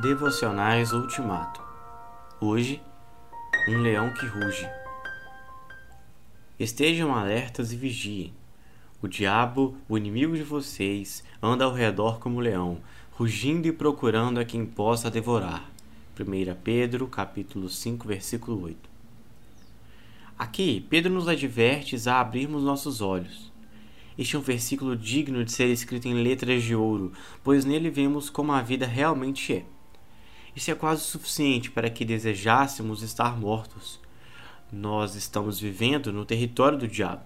Devocionais Ultimato. Hoje, um leão que ruge. Estejam alertas e vigiem. O diabo, o inimigo de vocês, anda ao redor como leão, rugindo e procurando a quem possa devorar. 1 Pedro, capítulo 5, versículo 8. Aqui, Pedro nos adverte a abrirmos nossos olhos este é um versículo digno de ser escrito em letras de ouro, pois nele vemos como a vida realmente é. Isso é quase suficiente para que desejássemos estar mortos. Nós estamos vivendo no território do diabo.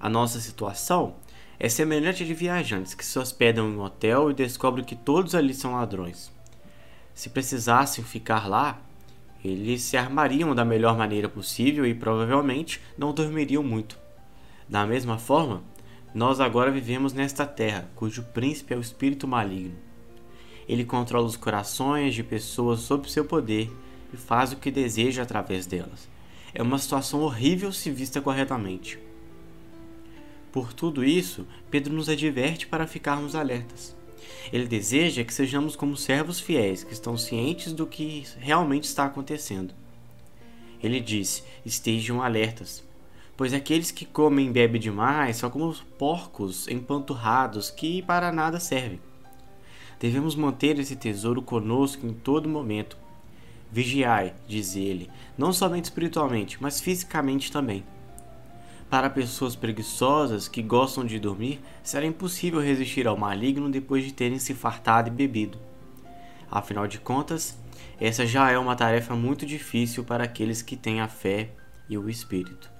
A nossa situação é semelhante a de viajantes que se hospedam em um hotel e descobrem que todos ali são ladrões. Se precisassem ficar lá, eles se armariam da melhor maneira possível e provavelmente não dormiriam muito. Da mesma forma, nós agora vivemos nesta terra, cujo príncipe é o espírito maligno. Ele controla os corações de pessoas sob seu poder e faz o que deseja através delas. É uma situação horrível se vista corretamente. Por tudo isso, Pedro nos adverte para ficarmos alertas. Ele deseja que sejamos como servos fiéis que estão cientes do que realmente está acontecendo. Ele diz: estejam alertas, pois aqueles que comem e bebem demais são como porcos empanturrados que para nada servem. Devemos manter esse tesouro conosco em todo momento. Vigiai, diz ele, não somente espiritualmente, mas fisicamente também. Para pessoas preguiçosas que gostam de dormir, será impossível resistir ao maligno depois de terem se fartado e bebido. Afinal de contas, essa já é uma tarefa muito difícil para aqueles que têm a fé e o espírito.